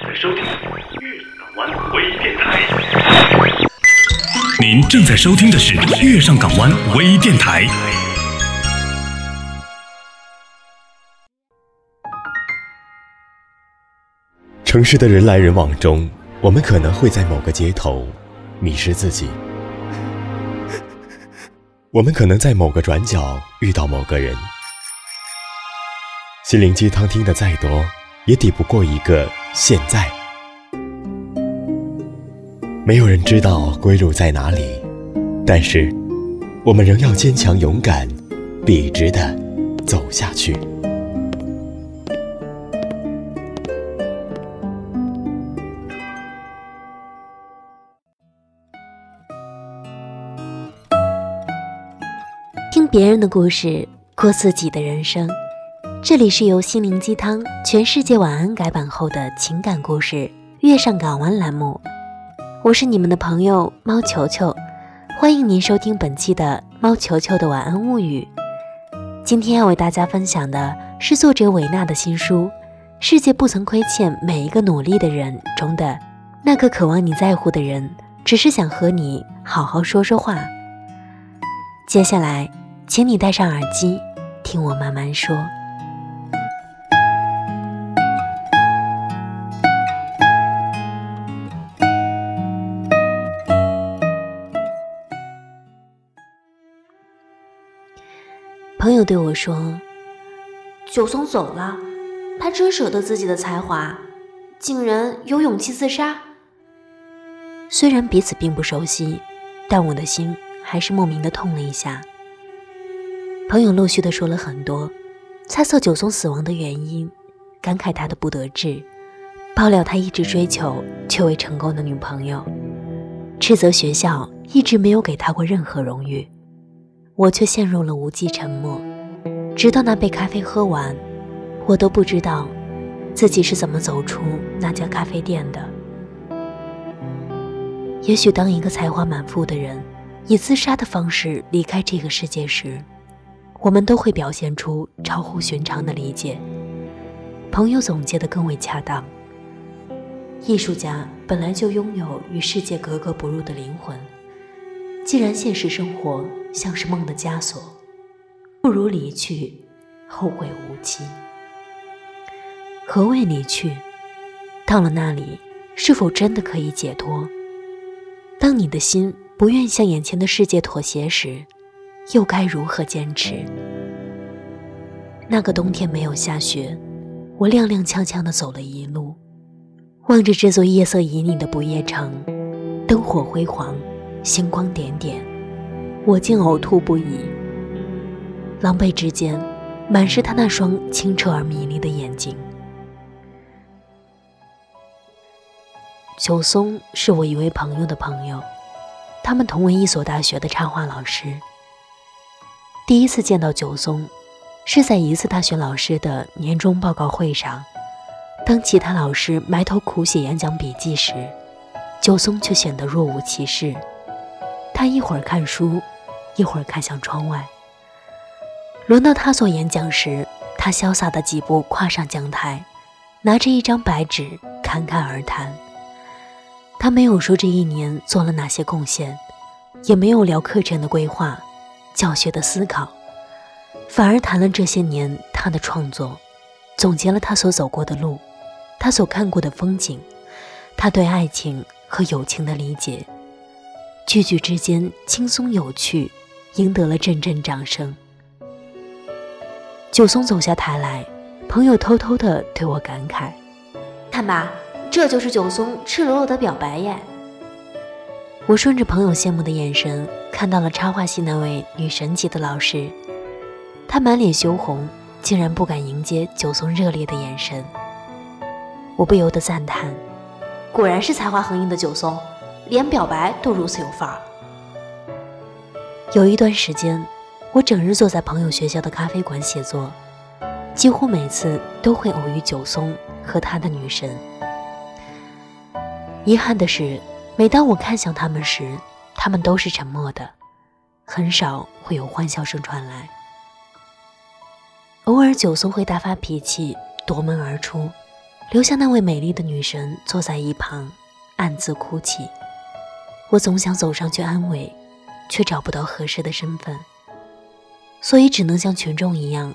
在收听月港湾微电台。您正在收听的是月上港湾微电台。城市的人来人往中，我们可能会在某个街头迷失自己。我们可能在某个转角遇到某个人。心灵鸡汤听得再多，也抵不过一个现在。没有人知道归路在哪里，但是我们仍要坚强勇敢、笔直的走下去。听别人的故事，过自己的人生。这里是由心灵鸡汤全世界晚安改版后的情感故事《月上港湾》栏目，我是你们的朋友猫球球，欢迎您收听本期的猫球球的晚安物语。今天要为大家分享的是作者韦娜的新书《世界不曾亏欠每一个努力的人》中的那个渴望你在乎的人，只是想和你好好说说话。接下来，请你戴上耳机，听我慢慢说。友对我说：“九松走了，他真舍得自己的才华，竟然有勇气自杀。”虽然彼此并不熟悉，但我的心还是莫名的痛了一下。朋友陆续的说了很多，猜测九松死亡的原因，感慨他的不得志，爆料他一直追求却未成功的女朋友，斥责学校一直没有给他过任何荣誉。我却陷入了无际沉默，直到那杯咖啡喝完，我都不知道自己是怎么走出那家咖啡店的。也许，当一个才华满腹的人以自杀的方式离开这个世界时，我们都会表现出超乎寻常的理解。朋友总结的更为恰当：艺术家本来就拥有与世界格格不入的灵魂。既然现实生活像是梦的枷锁，不如离去，后会无期。何谓离去？到了那里，是否真的可以解脱？当你的心不愿向眼前的世界妥协时，又该如何坚持？那个冬天没有下雪，我踉踉跄跄地走了一路，望着这座夜色旖旎的不夜城，灯火辉煌。星光点点，我竟呕吐不已。狼狈之间，满是他那双清澈而迷离的眼睛。九松是我一位朋友的朋友，他们同为一所大学的插画老师。第一次见到九松，是在一次大学老师的年终报告会上，当其他老师埋头苦写演讲笔记时，九松却显得若无其事。他一会儿看书，一会儿看向窗外。轮到他做演讲时，他潇洒的几步跨上讲台，拿着一张白纸侃侃而谈。他没有说这一年做了哪些贡献，也没有聊课程的规划、教学的思考，反而谈了这些年他的创作，总结了他所走过的路，他所看过的风景，他对爱情和友情的理解。句句之间轻松有趣，赢得了阵阵掌声。九松走下台来，朋友偷偷的对我感慨：“看吧，这就是九松赤裸裸的表白耶。”我顺着朋友羡慕的眼神，看到了插画系那位女神级的老师，她满脸羞红，竟然不敢迎接九松热烈的眼神。我不由得赞叹：“果然是才华横溢的九松。”连表白都如此有范儿。有一段时间，我整日坐在朋友学校的咖啡馆写作，几乎每次都会偶遇九松和他的女神。遗憾的是，每当我看向他们时，他们都是沉默的，很少会有欢笑声传来。偶尔九松会大发脾气，夺门而出，留下那位美丽的女神坐在一旁，暗自哭泣。我总想走上去安慰，却找不到合适的身份，所以只能像群众一样，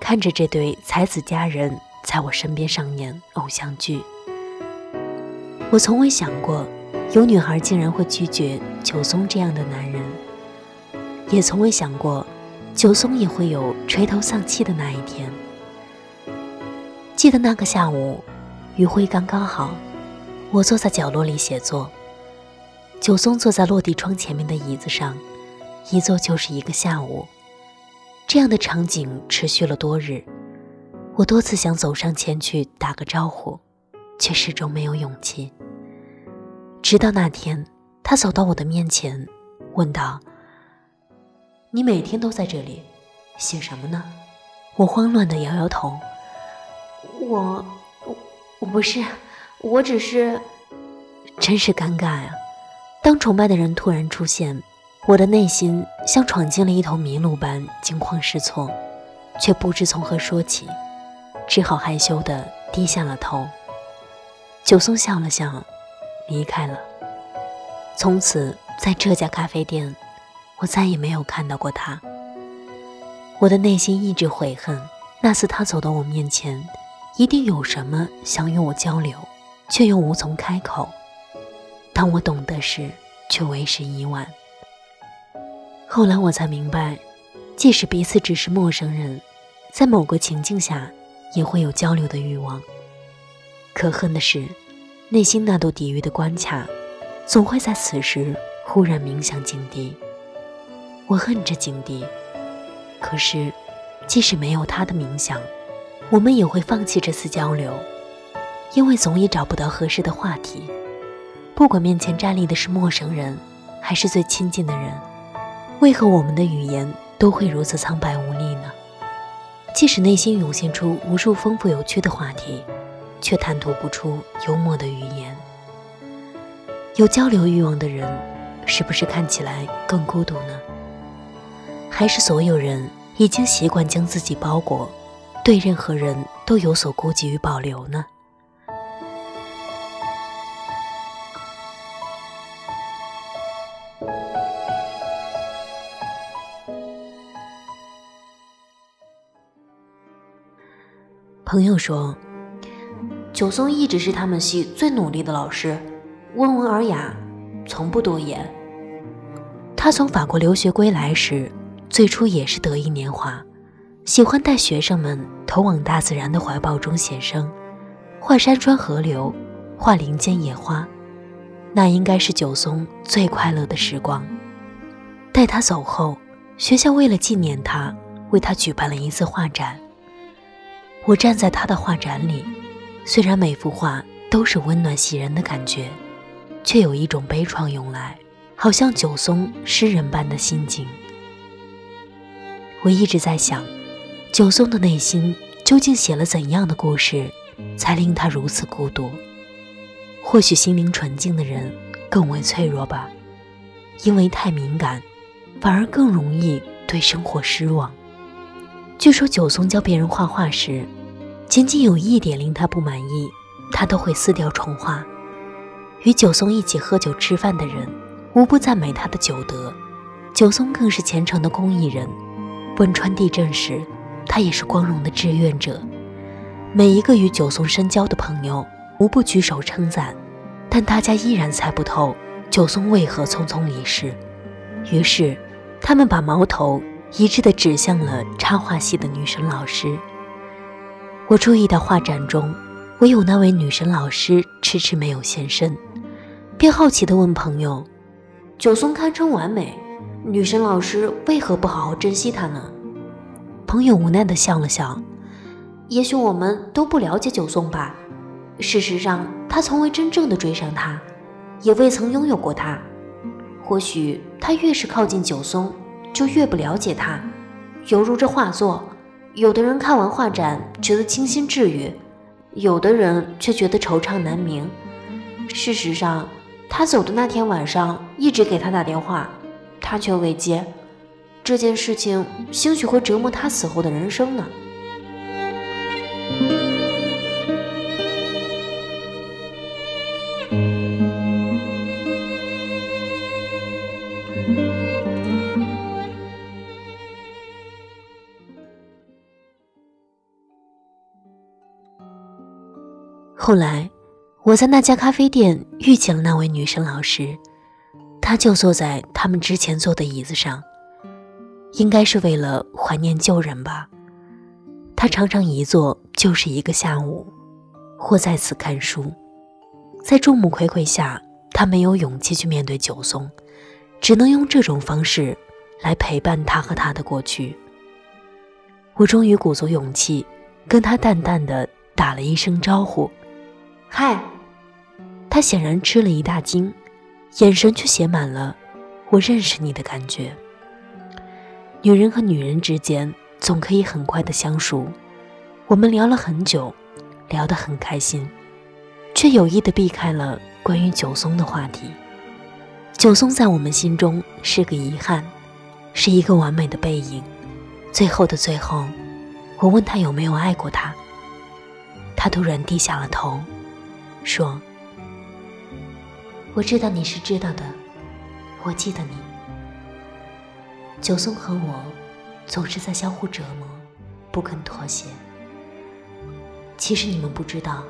看着这对才子佳人在我身边上演偶像剧。我从未想过，有女孩竟然会拒绝九松这样的男人，也从未想过，九松也会有垂头丧气的那一天。记得那个下午，余晖刚刚好，我坐在角落里写作。九松坐在落地窗前面的椅子上，一坐就是一个下午。这样的场景持续了多日，我多次想走上前去打个招呼，却始终没有勇气。直到那天，他走到我的面前，问道：“你每天都在这里，写什么呢？”我慌乱的摇摇头：“我，我不是，我只是……真是尴尬呀。”当崇拜的人突然出现，我的内心像闯进了一头麋鹿般惊慌失措，却不知从何说起，只好害羞地低下了头。九松笑了笑，离开了。从此，在这家咖啡店，我再也没有看到过他。我的内心一直悔恨，那次他走到我面前，一定有什么想与我交流，却又无从开口。当我懂得时，却为时已晚。后来我才明白，即使彼此只是陌生人，在某个情境下，也会有交流的欲望。可恨的是，内心那道抵御的关卡，总会在此时忽然鸣响警笛。我恨着警笛，可是，即使没有他的鸣响，我们也会放弃这次交流，因为总也找不到合适的话题。不管面前站立的是陌生人，还是最亲近的人，为何我们的语言都会如此苍白无力呢？即使内心涌现出无数丰富有趣的话题，却谈吐不出幽默的语言。有交流欲望的人，是不是看起来更孤独呢？还是所有人已经习惯将自己包裹，对任何人都有所顾忌与保留呢？朋友说，九松一直是他们系最努力的老师，温文尔雅，从不多言。他从法国留学归来时，最初也是得意年华，喜欢带学生们投往大自然的怀抱中写生，画山川河流，画林间野花，那应该是九松最快乐的时光。待他走后，学校为了纪念他，为他举办了一次画展。我站在他的画展里，虽然每幅画都是温暖喜人的感觉，却有一种悲怆涌来，好像九松诗人般的心境。我一直在想，九松的内心究竟写了怎样的故事，才令他如此孤独？或许心灵纯净的人更为脆弱吧，因为太敏感，反而更容易对生活失望。据说九松教别人画画时，仅仅有一点令他不满意，他都会撕掉重画。与九松一起喝酒吃饭的人，无不赞美他的酒德。九松更是虔诚的公益人，汶川地震时，他也是光荣的志愿者。每一个与九松深交的朋友，无不举手称赞，但大家依然猜不透九松为何匆匆离世。于是，他们把矛头。一致地指向了插画系的女神老师。我注意到画展中，唯有那位女神老师迟迟没有现身，便好奇地问朋友：“九松堪称完美，女神老师为何不好好珍惜她呢？”朋友无奈地笑了笑：“也许我们都不了解九松吧。事实上，他从未真正的追上她，也未曾拥有过她。或许他越是靠近九松。”就越不了解他，犹如这画作，有的人看完画展觉得清新治愈，有的人却觉得惆怅难明。事实上，他走的那天晚上，一直给他打电话，他却未接。这件事情兴许会折磨他死后的人生呢。后来，我在那家咖啡店遇见了那位女生老师，她就坐在他们之前坐的椅子上，应该是为了怀念旧人吧。她常常一坐就是一个下午，或在此看书。在众目睽睽下，她没有勇气去面对九松，只能用这种方式来陪伴他和他的过去。我终于鼓足勇气，跟他淡淡的打了一声招呼：“嗨。”他显然吃了一大惊，眼神却写满了“我认识你的感觉”。女人和女人之间总可以很快的相熟，我们聊了很久，聊得很开心，却有意的避开了关于九松的话题。九松在我们心中是个遗憾，是一个完美的背影。最后的最后，我问他有没有爱过他。他突然低下了头，说：“我知道你是知道的，我记得你。九松和我总是在相互折磨，不肯妥协。其实你们不知道，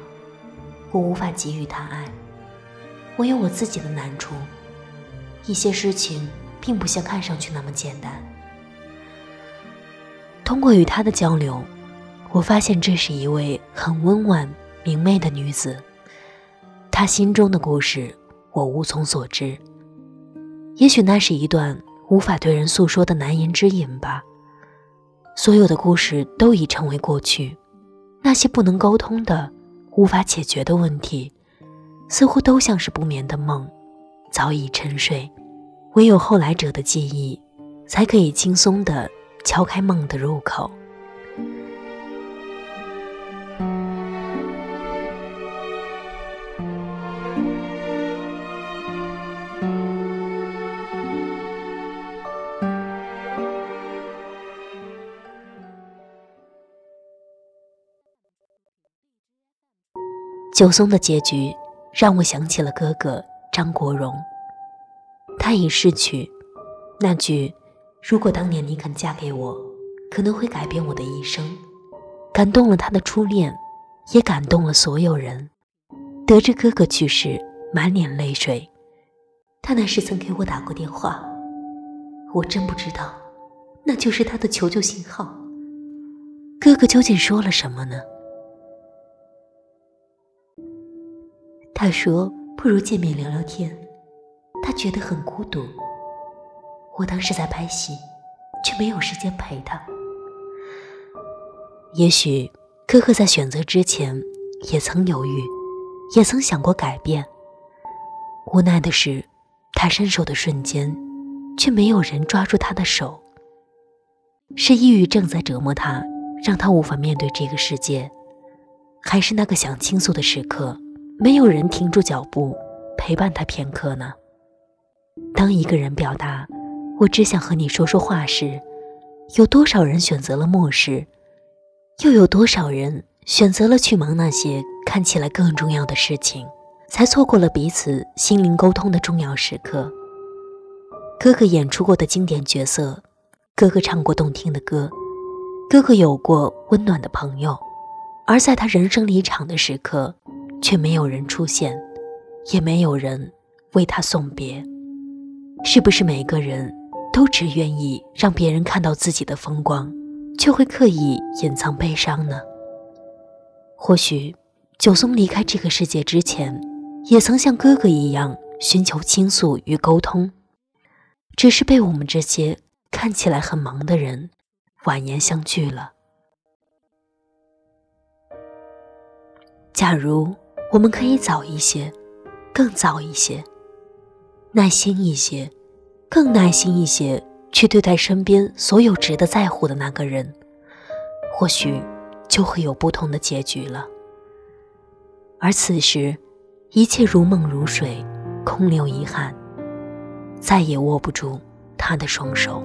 我无法给予他爱，我有我自己的难处，一些事情并不像看上去那么简单。”通过与他的交流，我发现这是一位很温婉明媚的女子。他心中的故事，我无从所知。也许那是一段无法对人诉说的难言之隐吧。所有的故事都已成为过去，那些不能沟通的、无法解决的问题，似乎都像是不眠的梦，早已沉睡。唯有后来者的记忆，才可以轻松的。敲开梦的入口。九松的结局让我想起了哥哥张国荣，他已逝去，那句。如果当年你肯嫁给我，可能会改变我的一生，感动了他的初恋，也感动了所有人。得知哥哥去世，满脸泪水。他那时曾给我打过电话，我真不知道，那就是他的求救信号。哥哥究竟说了什么呢？他说：“不如见面聊聊天。”他觉得很孤独。我当时在拍戏，却没有时间陪他。也许哥哥在选择之前也曾犹豫，也曾想过改变。无奈的是，他伸手的瞬间，却没有人抓住他的手。是抑郁症在折磨他，让他无法面对这个世界，还是那个想倾诉的时刻，没有人停住脚步陪伴他片刻呢？当一个人表达。我只想和你说说话时，有多少人选择了漠视，又有多少人选择了去忙那些看起来更重要的事情，才错过了彼此心灵沟通的重要时刻。哥哥演出过的经典角色，哥哥唱过动听的歌，哥哥有过温暖的朋友，而在他人生离场的时刻，却没有人出现，也没有人为他送别。是不是每个人？都只愿意让别人看到自己的风光，却会刻意隐藏悲伤呢？或许九松离开这个世界之前，也曾像哥哥一样寻求倾诉与沟通，只是被我们这些看起来很忙的人婉言相拒了。假如我们可以早一些，更早一些，耐心一些。更耐心一些去对待身边所有值得在乎的那个人，或许就会有不同的结局了。而此时，一切如梦如水，空留遗憾，再也握不住他的双手。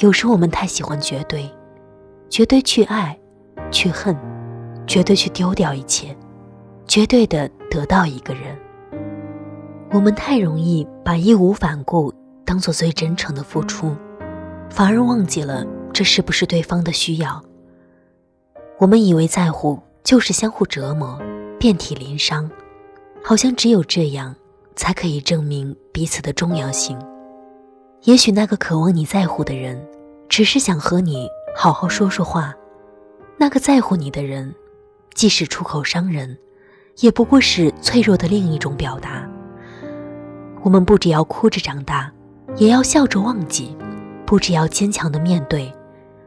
有时我们太喜欢绝对，绝对去爱，去恨，绝对去丢掉一切，绝对的得到一个人。我们太容易把义无反顾当做最真诚的付出，反而忘记了这是不是对方的需要。我们以为在乎就是相互折磨，遍体鳞伤，好像只有这样才可以证明彼此的重要性。也许那个渴望你在乎的人，只是想和你好好说说话；那个在乎你的人，即使出口伤人，也不过是脆弱的另一种表达。我们不只要哭着长大，也要笑着忘记；不只要坚强的面对，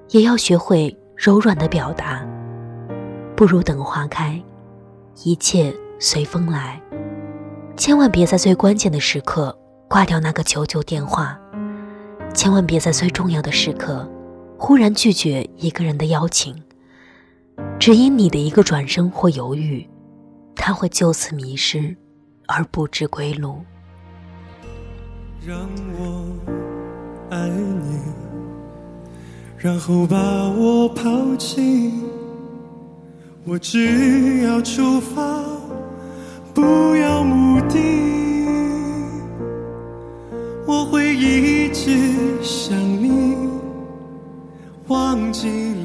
也要学会柔软的表达。不如等花开，一切随风来。千万别在最关键的时刻挂掉那个求救电话，千万别在最重要的时刻忽然拒绝一个人的邀请。只因你的一个转身或犹豫，他会就此迷失，而不知归路。让我爱你，然后把我抛弃。我只要出发，不要目的。我会一直想你，忘记了